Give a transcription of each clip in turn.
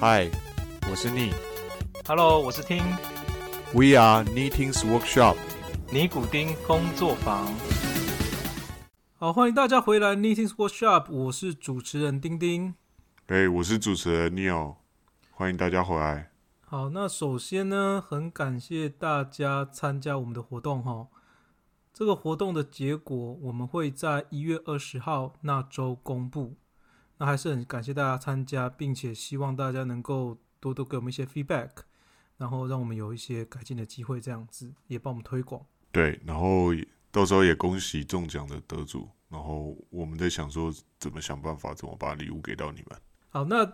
嗨，我是你。Hello，我是听 We are Knitting's Workshop。尼古丁工作坊。好，欢迎大家回来 Knitting's Workshop，我是主持人丁丁。哎、我是主持人 Neil，欢迎大家回来。好，那首先呢，很感谢大家参加我们的活动哈。这个活动的结果我们会在一月二十号那周公布。那还是很感谢大家参加，并且希望大家能够多多给我们一些 feedback，然后让我们有一些改进的机会，这样子也帮我们推广。对，然后到时候也恭喜中奖的得主，然后我们在想说怎么想办法，怎么把礼物给到你们。好，那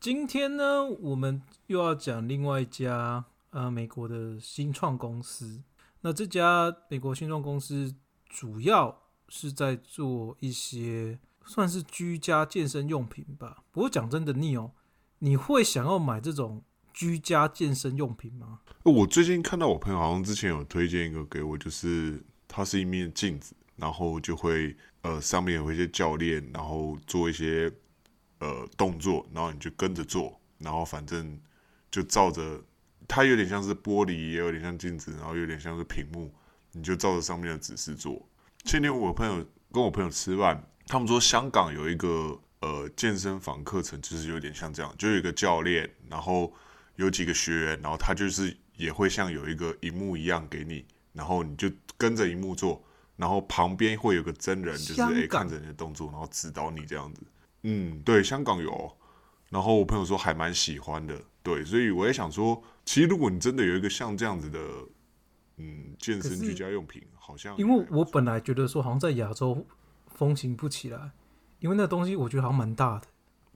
今天呢，我们又要讲另外一家呃美国的新创公司。那这家美国新创公司主要是在做一些算是居家健身用品吧。不过讲真的，你哦，你会想要买这种居家健身用品吗？我最近看到我朋友好像之前有推荐一个给我，就是它是一面镜子，然后就会呃上面有一些教练，然后做一些呃动作，然后你就跟着做，然后反正就照着它有点像是玻璃，也有点像镜子，然后有点像是屏幕，你就照着上面的指示做。前天我朋友跟我朋友吃饭，他们说香港有一个呃健身房课程，就是有点像这样，就有一个教练，然后有几个学员，然后他就是也会像有一个荧幕一样给你，然后你就跟着荧幕做，然后旁边会有个真人，就是香港诶看着你的动作，然后指导你这样子。嗯，对，香港有。然后我朋友说还蛮喜欢的，对，所以我也想说，其实如果你真的有一个像这样子的，嗯，健身居家用品，好像因为我本来觉得说好像在亚洲风行不起来，因为那东西我觉得好像蛮大的。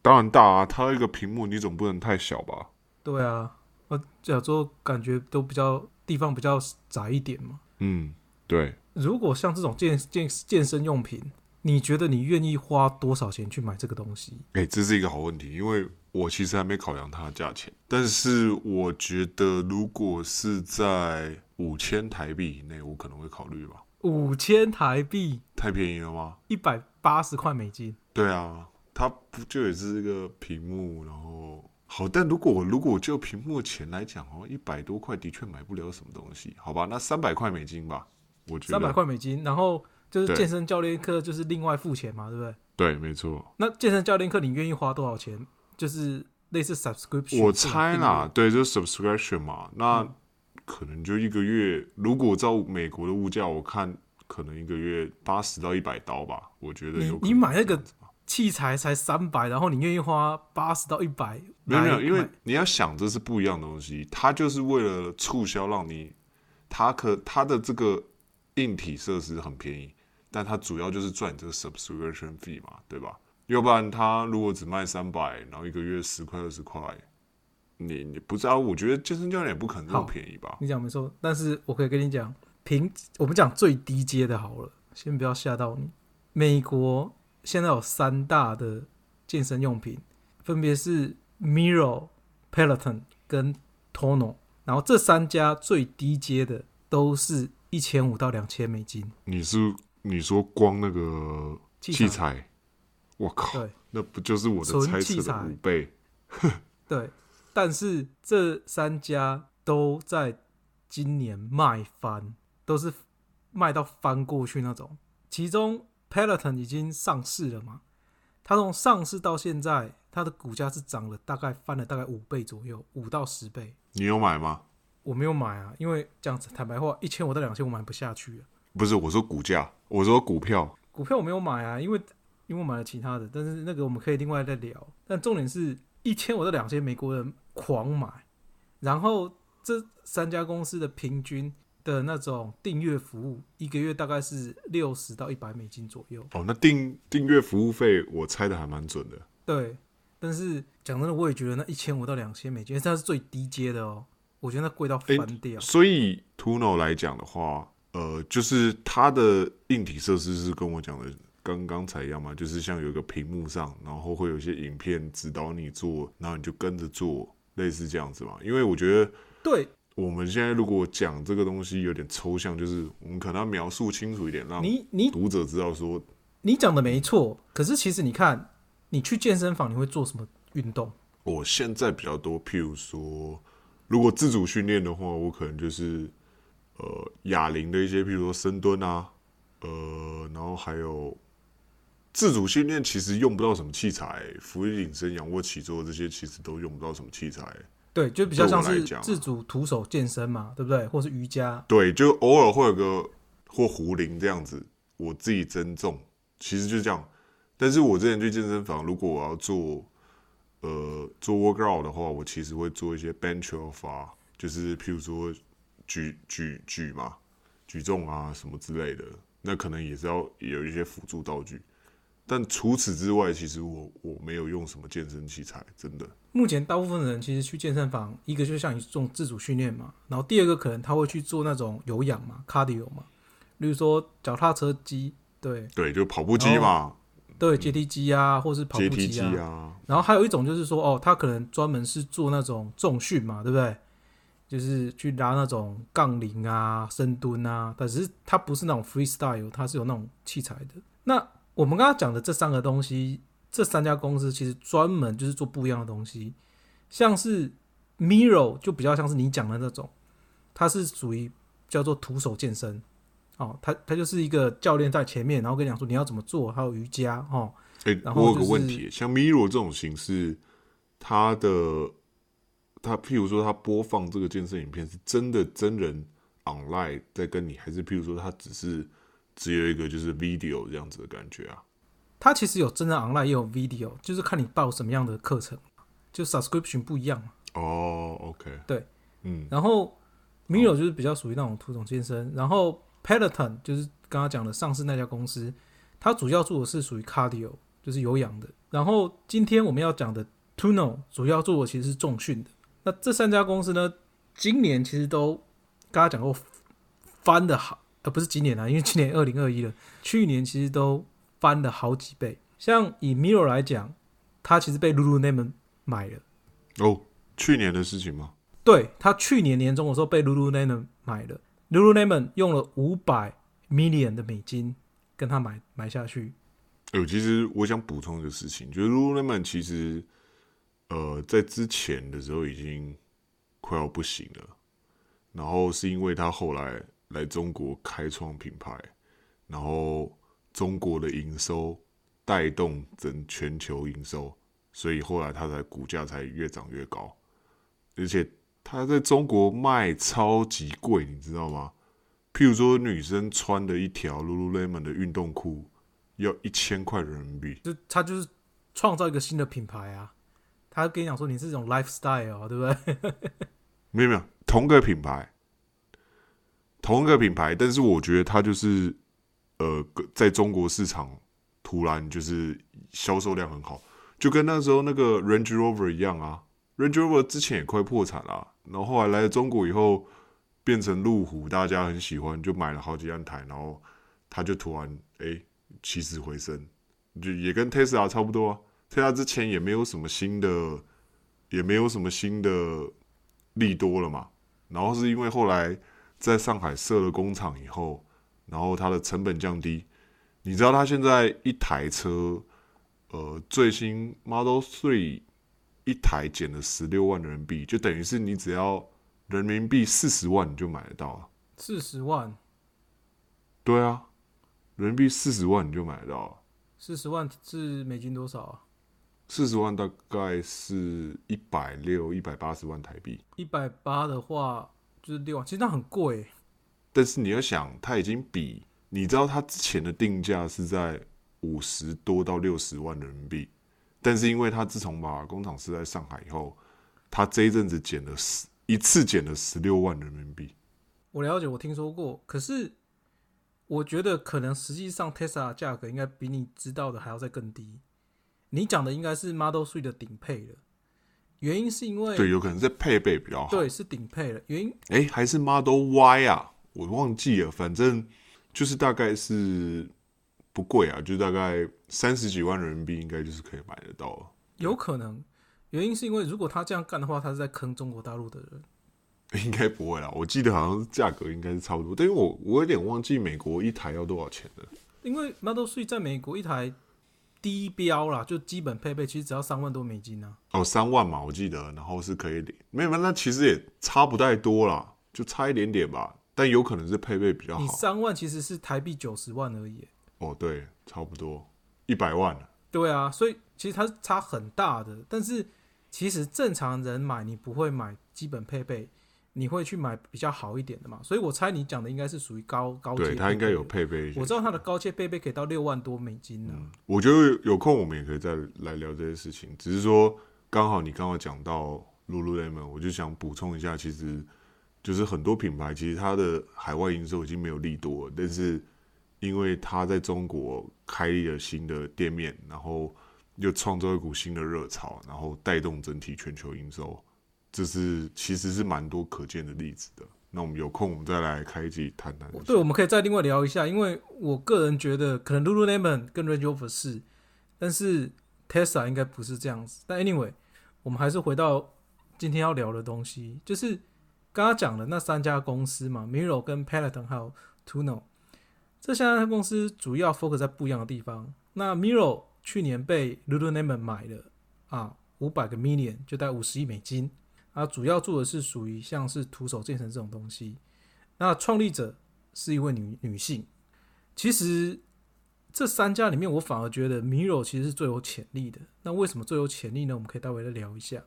当然大啊，它一个屏幕你总不能太小吧？对啊，呃，亚洲感觉都比较地方比较窄一点嘛。嗯，对，如果像这种健健健身用品，你觉得你愿意花多少钱去买这个东西？哎、这是一个好问题，因为我其实还没考量它的价钱，但是我觉得如果是在五千台币以内，我可能会考虑吧。五千台币，太便宜了吗？一百八十块美金。对啊，它不就也是一个屏幕，然后好，但如果我如果就屏幕钱来讲哦，一百多块的确买不了什么东西，好吧？那三百块美金吧，我觉得三百，块美金，然后就是健身教练课就是另外付钱嘛，对不对？对，没错。那健身教练课你愿意花多少钱？就是类似 subscription，我猜啦，订对，就是 subscription 嘛，那可能就一个月，如果照美国的物价，我看可能一个月八十到一百刀吧，我觉得你有可能你买那个器材才三百，然后你愿意花八十到一百？没有没有，因为你要想这是不一样的东西，它就是为了促销让你，它可它的这个硬体设施很便宜，但它主要就是赚你这个 subscription fee 嘛，对吧？要不然它如果只卖三百，然后一个月十块二十块，你你不知道，我觉得健身教练也不可能这么便宜吧？你讲没错，但是我可以跟你讲，平我们讲最低阶的好了，先不要吓到你。美国现在有三大的健身用品，分别是 Miro、Peloton 跟 Tono，然后这三家最低阶的都是一千五到两千美金你是你说光那个器器材，我靠，对那不就是我的纯猜测五倍？对，但是这三家都在今年卖翻，都是卖到翻过去那种。其中 Peloton 已经上市了嘛，它从上市到现在，它的股价是涨了大概翻了大概五倍左右，五到十倍。你有买吗？我没有买啊，因为讲坦白话，一千五到两千我买不下去了。不是，我说股价，我说股票。股票我没有买啊，因为因为我买了其他的，但是那个我们可以另外再聊。但重点是一千五到两千，美国人狂买，然后这三家公司的平均的那种订阅服务，一个月大概是六十到一百美金左右。哦，那订订阅服务费我猜的还蛮准的。对，但是讲真的，我也觉得那一千五到两千美金，它是最低阶的哦，我觉得那贵到诶翻掉。所以 Tuno 来讲的话，呃，就是它的硬体设施是跟我讲的跟刚才一样嘛，就是像有一个屏幕上，然后会有一些影片指导你做，然后你就跟着做，类似这样子嘛。因为我觉得对我们现在如果讲这个东西有点抽象，就是我们可能要描述清楚一点，让你，你读者知道说，你讲的没错，可是其实你看，你去健身房你会做什么运动？我现在比较多，譬如说，如果自主训练的话，我可能就是呃哑铃的一些，譬如说深蹲啊，呃，然后还有自主训练，其实用不到什么器材，俯卧撑、仰卧起坐这些其实都用不到什么器材。对，就比较像是自主徒手健身嘛，对不对？或是瑜伽，对，就偶尔会有个或壶铃这样子，我自己增重，其实就这样。但是我之前去健身房，如果我要做呃做 workout 的话，我其实会做一些 bench off 啊，就是譬如说举举举嘛，举重啊什么之类的，那可能也是要有一些辅助道具。但除此之外，其实我我没有用什么健身器材，真的。目前大部分的人其实去健身房，一个就是像你这种自主训练嘛，然后第二个可能他会去做那种有氧嘛，cardio 嘛，例如说脚踏车机，对对，就跑步机嘛，对，阶梯机啊，或是跑步机啊。啊，然后还有一种就是说，哦，他可能专门是做那种重训嘛，对不对？就是去拉那种杠铃啊、深蹲啊，但是它不是那种 freestyle，它是有那种器材的。那我们刚刚讲的这三个东西，这三家公司其实专门就是做不一样的东西，像是 Miro 就比较像是你讲的那种，它是属于叫做徒手健身。哦，它它就是一个教练在前面，然后跟你讲说你要怎么做，还有瑜伽哦，哎、我有个然后就是问题，像 Miro 这种形式，它的它譬如说它播放这个健身影片，是真的真人 online 在跟你，还是譬如说它只是只有一个就是 video 这样子的感觉啊？它其实有真的 online 也有 video，就是看你报什么样的课程，就 subscription 不一样嘛。哦，OK，对，嗯，然后 Miro 就是比较属于那种徒手健身，然后 Peloton 就是刚刚讲的上市那家公司，它主要做的是属于 cardio，就是有氧的。然后今天我们要讲的 Tuno 主要做的其实是重训的。那这三家公司呢，今年其实都刚刚讲过翻的好，呃，不是今年啊，因为今年二零二一了，去年其实都翻了好几倍。像以 Miro 来讲，它其实被 Lululemon 买了。哦，去年的事情吗？对他去年年中的时候被 Lululemon 买了，Lululemon 用了五百 million 的美金跟他买买下去。哎、其实我想补充一个事情，就是 Lululemon 其实呃在之前的时候已经快要不行了，然后是因为他后来来中国开创品牌，然后中国的营收带动整全球营收，所以后来它才股价才越涨越高，而且它在中国卖超级贵，你知道吗？譬如说女生穿的一条 Lululemon 的运动裤要一千块人民币，就他就是创造一个新的品牌啊，他跟你讲说你是这种 lifestyle，啊对不对？没有没有，同个品牌，同一个品牌，但是我觉得它就是呃，在中国市场突然就是销售量很好，就跟那时候那个 Range Rover 一样啊，Range Rover 之前也快破产了、然后后来来了中国以后变成路虎，大家很喜欢，就买了好几万台，然后它就突然哎起死回生，就也跟 Tesla 差不多啊，Tesla 之前也没有什么新的，也没有什么新的利多了嘛。然后是因为后来在上海设了工厂以后，然后它的成本降低。你知道它现在一台车，呃，最新 Model Three 一台减了十六万人民币，就等于是你只要人民币四十万你就买得到啊。四十万，对啊，人民币四十万你就买得到啊。四十万是美金多少啊？四十万大概是一百六、一百八十万台币。一百八的话就是六万，其实那很贵。但是你要想，它已经比你知道它之前的定价是在五十多到六十万人民币，但是因为它自从把工厂设在上海以后，它这一阵子减了十一次减了十六万人民币。我了解，我听说过，可是我觉得可能实际上 Tesla 的价格应该比你知道的还要再更低。你讲的应该是 Model Three 的顶配了，原因是因为对，有可能是配备比较好。对是顶配了，原因哎、还是 Model Y 啊，我忘记了，反正就是大概是不贵啊，就大概三十几万人民币，应该就是可以买得到了。有可能，原因是因为如果他这样干的话，他是在坑中国大陆的人。应该不会啦，我记得好像是价格应该是差不多，但因为我我有点忘记美国一台要多少钱了。因为 Model 3在美国一台低标啦，就基本配备，其实只要三万多美金呢、哦，三万嘛，我记得，然后是可以领，没有，那其实也差不太多啦，就差一点点吧，但有可能是配备比较好你。三万其实是台币九十万而已。哦，对，差不多一百万了。对啊，所以其实它是差很大的。但是其实正常人买，你不会买基本配备，你会去买比较好一点的嘛。所以我猜你讲的应该是属于高高阶。对，它应该有。配备一些。我知道它的高阶配备可以到六万多美金呢、嗯，我觉得有空我们也可以再来聊这些事情。只是说，刚好你刚好讲到 Lululemon，我就想补充一下，其实就是很多品牌其实它的海外营收已经没有利多了，但是因为它在中国开立了新的店面，然后又创造一股新的热潮，然后带动整体全球营收，这是其实是蛮多可见的例子的。那我们有空我们再来开一集谈谈。对，我们可以再另外聊一下，因为我个人觉得可能 Lululemon 跟 Range Rover 是，但是 Tesla 应该不是这样子。但 anyway，我们还是回到今天要聊的东西，就是刚刚讲的那三家公司嘛，Miro 跟 Peloton 还有 Tuno，这三家公司主要 focus 在不一样的地方。那 Miro 去年被 Lululemon 买了啊，五百个 million 就大概五十亿美金。啊，主要做的是属于像是徒手健身这种东西。那创立者是一位女女性。其实这三家里面，我反而觉得 Miro 其实是最有潜力的。那为什么最有潜力呢？我们可以待会再聊一下。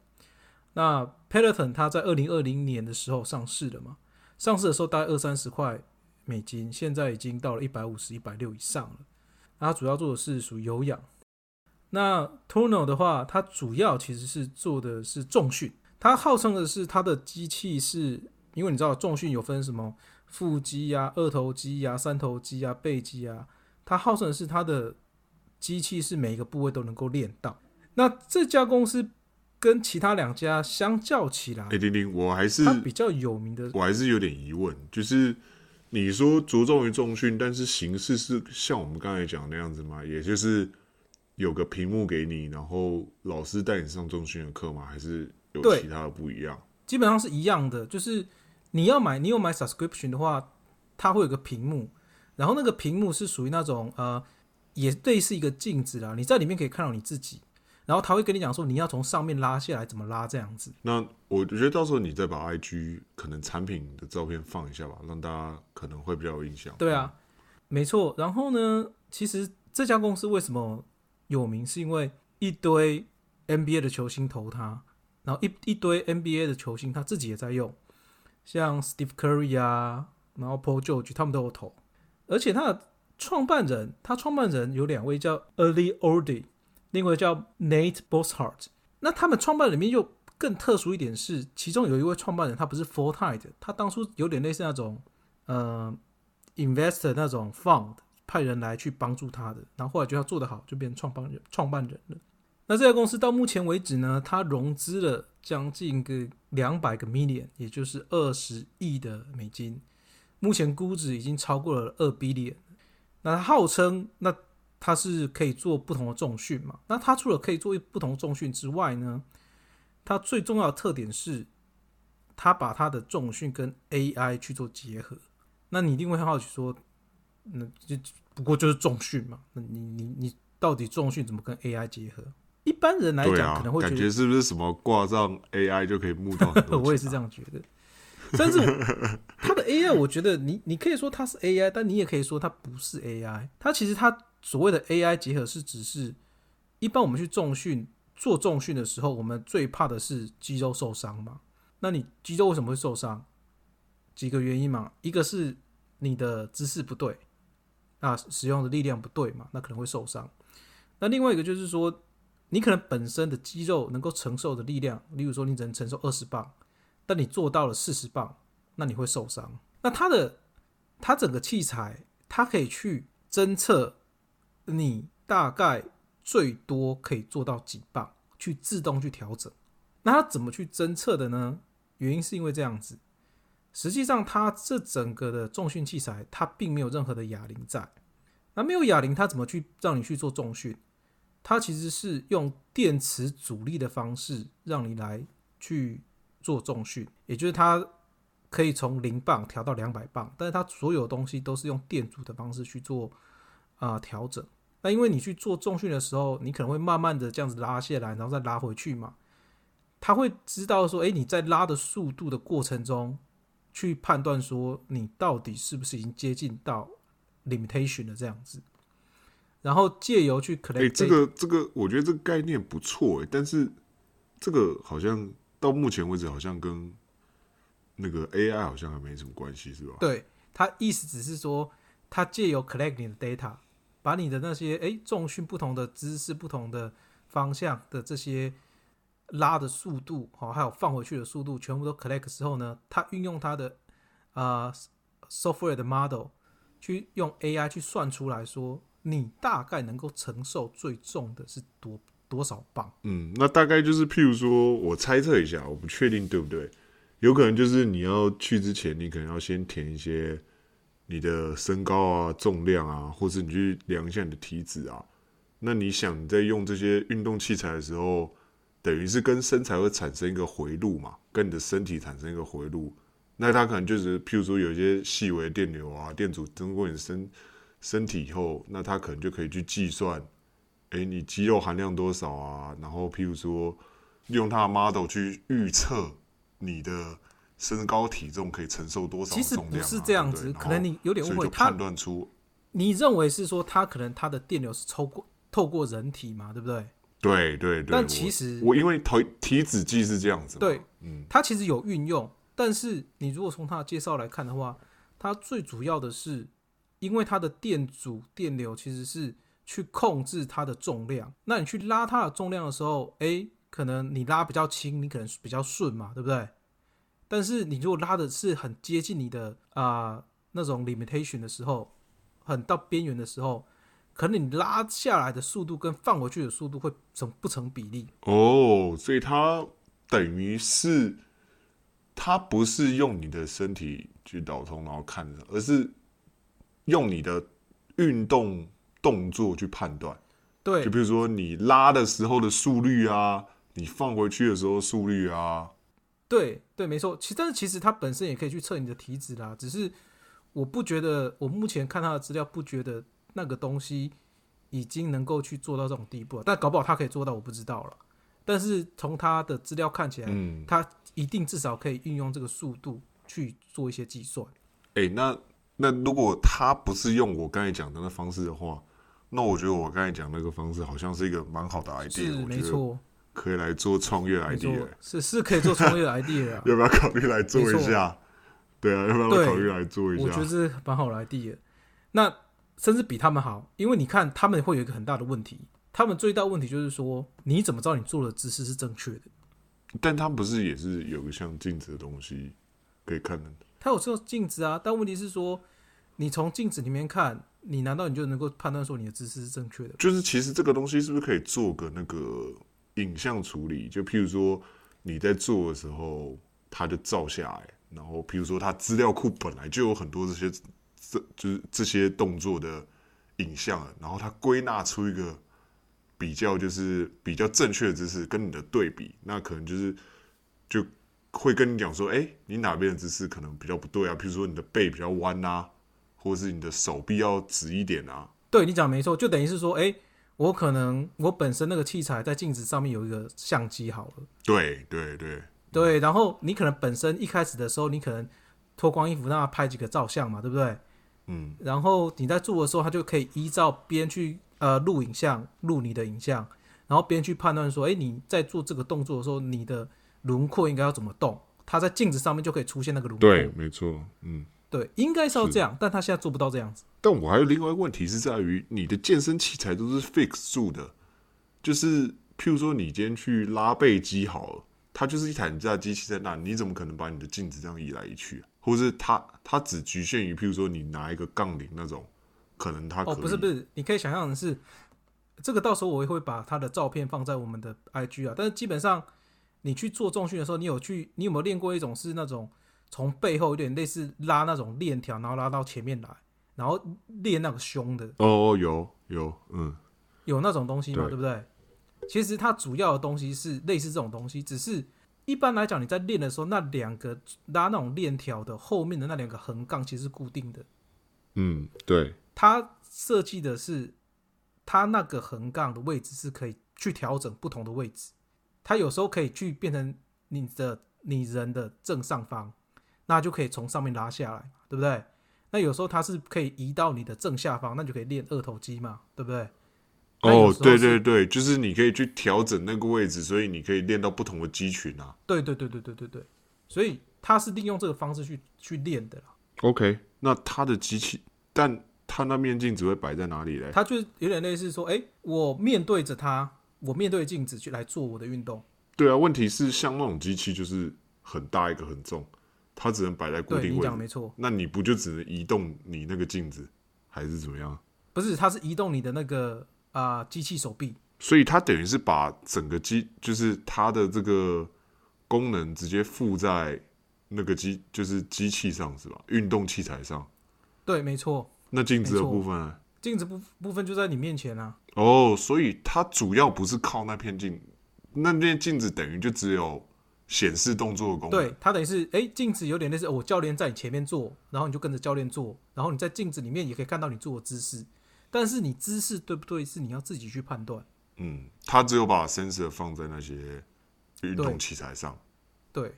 那 Peloton 它在二零二零年的时候上市了嘛？上市的时候大概二三十块美金，现在已经到了一百五十、一百六以上了。它主要做的是属于有氧。那 Tono 的话，它主要其实是做的是重训。它号称的是它的机器是，因为你知道重训有分什么腹肌呀、二头肌呀、三头肌呀、背肌啊，它号称的是它的机器是每一个部位都能够练到。那这家公司跟其他两家相较起来哎，，玲玲，我还是它比较有名的，我还是有点疑问，就是你说着重于重训，但是形式是像我们刚才讲那样子吗？也就是有个屏幕给你，然后老师带你上重训的课吗？还是有对其他的不一样？基本上是一样的，就是你要买，你有买 subscription 的话，它会有个屏幕，然后那个屏幕是属于那种呃，也类似一个镜子啦，你在里面可以看到你自己，然后他会跟你讲说你要从上面拉下来怎么拉这样子。那我觉得到时候你再把 IG 可能产品的照片放一下吧，让大家可能会比较有印象。对啊，没错。然后呢，其实这家公司为什么有名，是因为一堆 NBA 的球星投它，然后一一堆 NBA 的球星他自己也在用，像 Steve Curry 啊，然后 Paul George 他们都有投，而且他的创办人，他创办人有两位叫 Early Ordy，另外叫 Nate Boshart。那他们创办人里面又更特殊一点是，其中有一位创办人他不是 full time，他当初有点类似那种呃 investor 那种 fund 派人来去帮助他的，然后后来觉得他做得好，就变成创办人创办人了。那这家公司到目前为止呢，它融资了将近个两百个 million，也就是二十亿的美金，目前估值已经超过了二 billion。那它号称那它是可以做不同的重训嘛？那它除了可以做不同重训之外呢，它最重要的特点是，它把它的重训跟 AI 去做结合。那你一定会很好奇说，那就不过就是重训嘛？那你你你到底重训怎么跟 AI 结合？一般人来讲可能，会感觉得，是不是什么挂上 AI 就可以募到很多？我也是这样觉得。但是它的 AI，我觉得你你可以说它是 AI，但你也可以说它不是 AI。它其实它所谓的 AI 结合是只是一般我们去重训做重训的时候，我们最怕的是肌肉受伤嘛。那你肌肉为什么会受伤？几个原因嘛，一个是你的姿势不对，那使用的力量不对嘛，那可能会受伤。那另外一个就是说，你可能本身的肌肉能够承受的力量，例如说你只能承受二十磅，但你做到了四十磅，那你会受伤。那它的它整个器材，它可以去侦测你大概最多可以做到几磅，去自动去调整。那它怎么去侦测的呢？原因是因为这样子，实际上它这整个的重训器材，它并没有任何的哑铃在。那没有哑铃，它怎么去让你去做重训？它其实是用电磁阻力的方式让你来去做重训，也就是它可以从零磅调到两百磅，但是它所有东西都是用电阻的方式去做啊、调整。那因为你去做重训的时候，你可能会慢慢的这样子拉下来，然后再拉回去嘛。他会知道说，哎，你在拉的速度的过程中，去判断说你到底是不是已经接近到 limitation 了这样子。然后借由去 collect，哎，这个这个，我觉得这个概念不错哎，但是这个好像到目前为止好像跟那个 AI 好像还没什么关系，是吧？对，它意思只是说，它借由 collect 你的 data，把你的那些哎重训不同的姿势、不同的方向的这些拉的速度，好，还有放回去的速度，全部都 collect 之后呢，它运用它的啊 software 的 model 去用 AI 去算出来说。你大概能够承受最重的是多多少磅？嗯，那大概就是，譬如说，我猜测一下，我不确定对不对，有可能就是你要去之前，你可能要先填一些你的身高啊、重量啊，或是你去量一下你的体脂啊。那你想你在用这些运动器材的时候，等于是跟身材会产生一个回路嘛，跟你的身体产生一个回路。那它可能就是，譬如说，有一些细微电流啊、电阻通过你身。身体以后，那他可能就可以去计算，哎，你肌肉含量多少啊？然后，譬如说，用他的 model 去预测你的身高体重可以承受多少其实不是这样子，可能你有点误会。判断出，你认为是说他可能他的电流是透过透过人体嘛？对不对？对对对。但其实我因为体体脂计是这样子，对，嗯，它其实有运用，但是你如果从他的介绍来看的话，它最主要的是。因为它的电阻电流其实是去控制它的重量，那你去拉它的重量的时候，哎，可能你拉比较轻，你可能比较顺嘛，对不对？但是你如果拉的是很接近你的啊那种 limitation 的时候，很到边缘的时候，可能你拉下来的速度跟放回去的速度会成不成比例。哦，所以它等于是它不是用你的身体去导通，然后看着，而是。用你的运动动作去判断，对，就比如说你拉的时候的速率啊，你放回去的时候速率啊，对对，没错。其但是其实它本身也可以去测你的体脂啦，只是我不觉得，我目前看它的资料不觉得那个东西已经能够去做到这种地步了，但搞不好它可以做到，我不知道了。但是从它的资料看起来，嗯，它一定至少可以运用这个速度去做一些计算。哎，那。那如果他不是用我刚才讲的那方式的话，那我觉得我刚才讲那个方式好像是一个蛮好的 idea，是没错，可以来做创业 idea，是是可以做创业 idea，要不要考虑来做一下？对啊，要不要考虑来做一下？我觉得是蛮好的 idea，那甚至比他们好，因为你看他们会有一个很大的问题，他们最大问题就是说你怎么知道你做的姿势是正确的？但他不是也是有个像镜子的东西可以看的？它有这个镜子啊，但问题是说，你从镜子里面看，你难道你就能够判断说你的姿势是正确的？就是其实这个东西是不是可以做个那个影像处理？就譬如说你在做的时候，它就照下来，然后譬如说它资料库本来就有很多这些这就是这些动作的影像，然后它归纳出一个比较就是比较正确的姿势跟你的对比，那可能就是就。会跟你讲说，哎，你哪边的姿势可能比较不对啊？比如说你的背比较弯啊，或者是你的手臂要直一点啊。对你讲没错，就等于是说，哎，我可能我本身那个器材在镜子上面有一个相机好了。对对对对，然后你可能本身一开始的时候，你可能脱光衣服让他拍几个照相嘛，对不对？嗯。然后你在做的时候，他就可以依照边去呃录影像，录你的影像，然后边去判断说，哎，你在做这个动作的时候，你的。轮廓应该要怎么动？它在镜子上面就可以出现那个轮廓。对，没错，嗯，对，应该是要这样，但他现在做不到这样子。但我还有另外一个问题是在于，你的健身器材都是 fix 住的，就是譬如说你今天去拉背机好了，它就是一台你家机器在那，你怎么可能把你的镜子这样移来移去？或者是它它只局限于譬如说你拿一个杠铃那种，可能它哦不是不是，你可以想象的是，这个到时候我也会把它的照片放在我们的 IG 啊，但是基本上。你去做重训的时候，你有去，你有没有练过一种是那种从背后有点类似拉那种链条，然后拉到前面来，然后练那个胸的？哦，有有，嗯，有那种东西嘛，对不对？其实它主要的东西是类似这种东西，只是一般来讲你在练的时候，那两个拉那种链条的后面的那两个横杠其实是固定的。嗯，对。它设计的是它那个横杠的位置是可以去调整不同的位置，它有时候可以去变成你的你人的正上方，那就可以从上面拉下来，对不对？那有时候它是可以移到你的正下方，那就可以练二头肌嘛，对不对？哦对对对，就是你可以去调整那个位置，所以你可以练到不同的肌群啊。对对对对对对对，所以它是利用这个方式去去练的啦。OK，那它的机器，但它那面镜子会摆在哪里嘞？它就是有点类似说，哎、我面对着它，我面对镜子去来做我的运动。对啊，问题是像那种机器就是很大一个很重，它只能摆在固定位置，讲没错，那你不就只能移动你那个镜子，还是怎么样？不是，它是移动你的那个啊、机器手臂。所以它等于是把整个机，就是它的这个功能直接附在那个机，就是机器上是吧？运动器材上。对，没错，那镜子的部分呢？镜子部部分就在你面前啊。哦，所以它主要不是靠那片镜，那面镜子等于就只有显示动作的功能。对，它等于是，哎、镜子有点类似，哦我教练在你前面做，然后你就跟着教练做，然后你在镜子里面也可以看到你做的姿势，但是你姿势对不对是你要自己去判断。嗯，他只有把 sensor 放在那些运动器材上。对，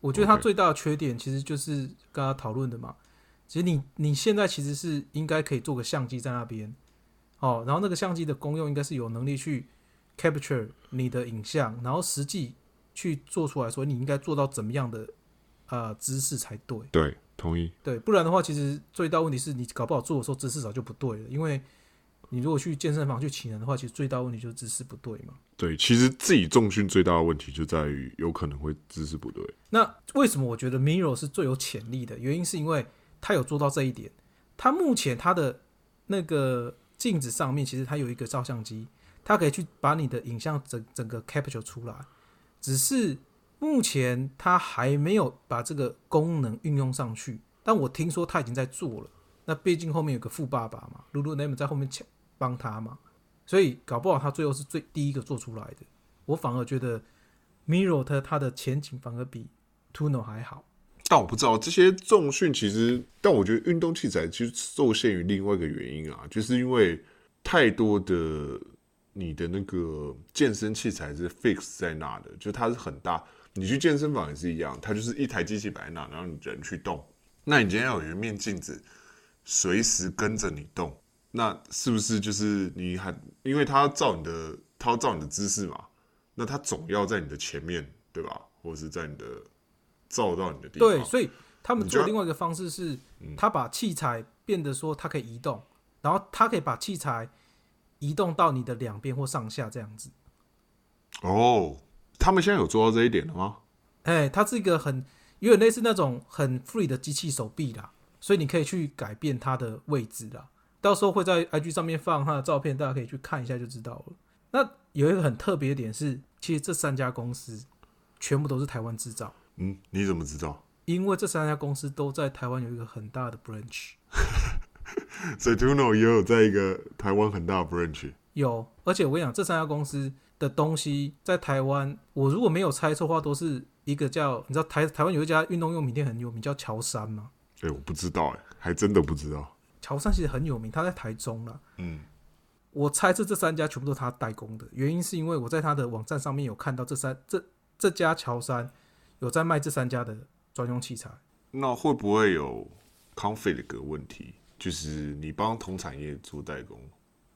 我觉得他最大的缺点其实就是刚刚讨论的嘛。其实你你现在其实是应该可以做个相机在那边，哦，然后那个相机的功用应该是有能力去 capture 你的影像，然后实际去做出来说你应该做到怎么样的呃姿势才对。对，同意。对，不然的话，其实最大问题是你搞不好做的时候姿势早就不对了，因为你如果去健身房去请人的话，其实最大问题就是姿势不对嘛。对，其实自己重训最大的问题就在于有可能会姿势不对。那为什么我觉得 Miro 是最有潜力的？原因是因为他有做到这一点。他目前他的那个镜子上面，其实他有一个照相机，他可以去把你的影像整整个 capture 出来。只是目前他还没有把这个功能运用上去。但我听说他已经在做了。那毕竟后面有个富爸爸嘛，Lulu n a m 在后面抢帮他嘛，所以搞不好他最后是最第一个做出来的。我反而觉得 Miro 它它的前景反而比 Tuno 还好。但我不知道这些重训其实，但我觉得运动器材其实受限于另外一个原因啊，就是因为太多的你的那个健身器材是 fix 在那的，就它是很大。你去健身房也是一样，它就是一台机器摆在那，然后你人去动。那你今天要有一面镜子，随时跟着你动，那是不是就是你还因为它要照你的，它要照你的姿势嘛？那它总要在你的前面，对吧？或者是在你的照到你的地方。对，所以他们做另外一个方式是，他把器材变得说它可以移动，然后它可以把器材移动到你的两边或上下这样子。哦，他们现在有做到这一点了吗？哎，它是一个很有点类似那种很 free 的机器手臂啦，所以你可以去改变它的位置啦。到时候会在 IG 上面放它的照片，大家可以去看一下就知道了。那有一个很特别的点是，其实这三家公司全部都是台湾制造，嗯，你怎么知道？因为这三家公司都在台湾有一个很大的 branch。所以 Tuno 也有在一个台湾很大的 branch。有，而且我跟你讲，这三家公司的东西在台湾，我如果没有猜错的话，都是一个叫你知道台台湾有一家运动用品店很有名，叫乔山吗？哎、我不知道、哎，还真的不知道。乔山其实很有名，他在台中啦。嗯，我猜测这三家全部都是他代工的，原因是因为我在他的网站上面有看到这三这这家乔山有在卖这三家的专用器材。那会不会有 conflict 的问题？就是你帮同产业做代工，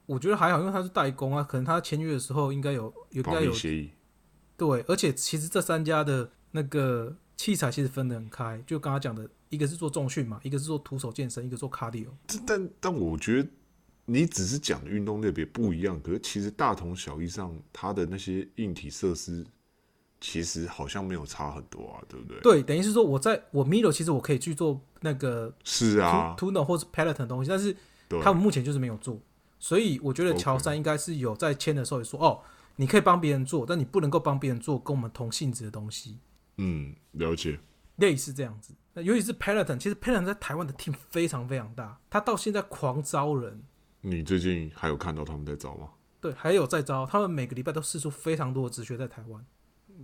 我觉得还好，因为他是代工啊，可能他签约的时候应该有有应保该有协议。对，而且其实这三家的那个器材其实分得很开，就刚刚讲的，一个是做重训嘛，一个是做徒手健身，一个做 cardio。这但但我觉得你只是讲的运动类别不一样，可是其实大同小异上，它的那些硬体设施其实好像没有差很多啊，对不对？对，等于是说我在我 Milo 其实我可以去做那个是啊，Tuno 或是 Peloton 的东西，但是，他们目前就是没有做，所以我觉得乔山应该是有在签的时候也说，哦，你可以帮别人做，但你不能够帮别人做跟我们同性质的东西，嗯，了解。类似这样子。那尤其是 Peloton，其实 Peloton 在台湾的 team 非常非常大，他到现在狂招人，你最近还有看到他们在招吗？对，还有在招，他们每个礼拜都试出非常多的职缺在台湾。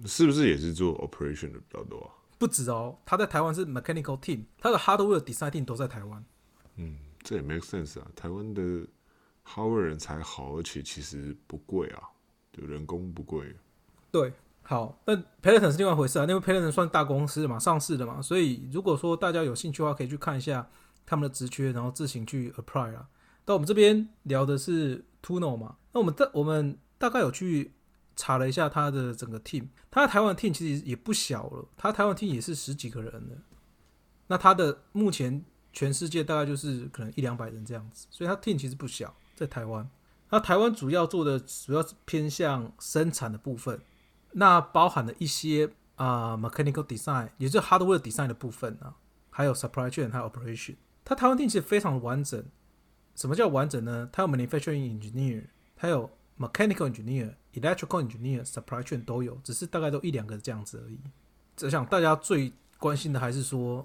是不是也是做 operation 的比较多啊？不止哦，他在台湾是 mechanical team，他的 hardware design team 都在台湾。嗯这也 make sense 啊。台湾的 hardware 人才好，而且其实不贵啊，就人工不贵。对，好，那 Peloton 是另外一回事啊，因为 Peloton 算大公司嘛，上市的嘛，所以如果说大家有兴趣的话，可以去看一下他们的职缺，然后自行去 apply 啊。到我们这边聊的是 Tuno 嘛，那我们大我们大概有去查了一下他的整个 team，他台湾 team 其实也不小了，他台湾 team 也是十几个人的。那他的目前全世界大概就是可能一两百人这样子，所以他 team 其实不小，在台湾。那台湾主要做的主要是偏向生产的部分，那包含了一些啊、mechanical design，也就是 hardware design 的部分啊，还有 supply chain 还有 operation。他台湾 team 其实非常的完整。什么叫完整呢？他有 manufacturing engineer，他有 mechanical engineer、electrical engineer、supply chain 都有，只是大概都一两个这样子而已。我想大家最关心的还是说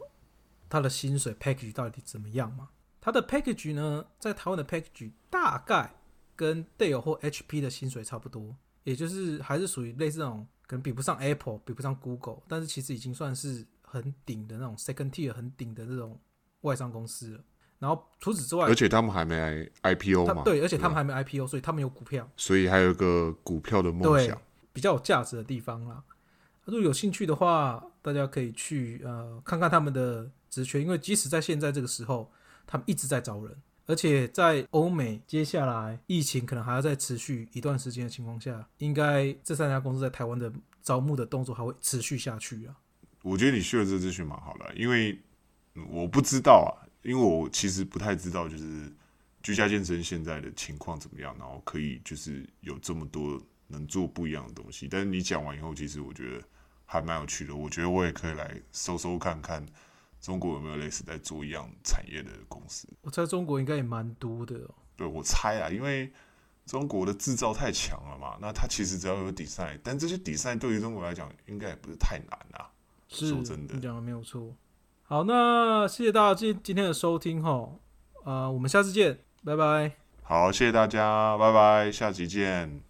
他的薪水 package 到底怎么样嘛？他的 package 呢，在台湾的 package 大概跟 Dell 或 HP 的薪水差不多，也就是还是属于类似那种可能比不上 Apple、比不上 Google，但是其实已经算是很顶的那种 second tier 很顶的这种外商公司了。然后除此之外而，且他们还没 IPO 嘛，对，而且他们吧还没 IPO，所以他们有股票。所以还有一个股票的梦对想。，比较有价值的地方啦。如果有兴趣的话，大家可以去呃看看他们的职缺，因为即使在现在这个时候，他们一直在招人，而且在欧美接下来疫情可能还要再持续一段时间的情况下，应该这三家公司在台湾的招募的动作还会持续下去啊。我觉得你去了这资讯蛮好的，因为嗯我不知道啊，因为我其实不太知道，就是居家健身现在的情况怎么样，然后可以就是有这么多能做不一样的东西。但是你讲完以后，其实我觉得还蛮有趣的，我觉得我也可以来搜搜看看中国有没有类似在做一样产业的公司。我猜中国应该也蛮多的、哦。对我猜啊，因为中国的制造太强了嘛，那它其实只要有 design，但这些 design 对于中国来讲应该也不是太难啊。是说真的你讲的没有错。好，那谢谢大家今今天的收听哈，啊、我们下次见，拜拜。好，谢谢大家，拜拜，下集见。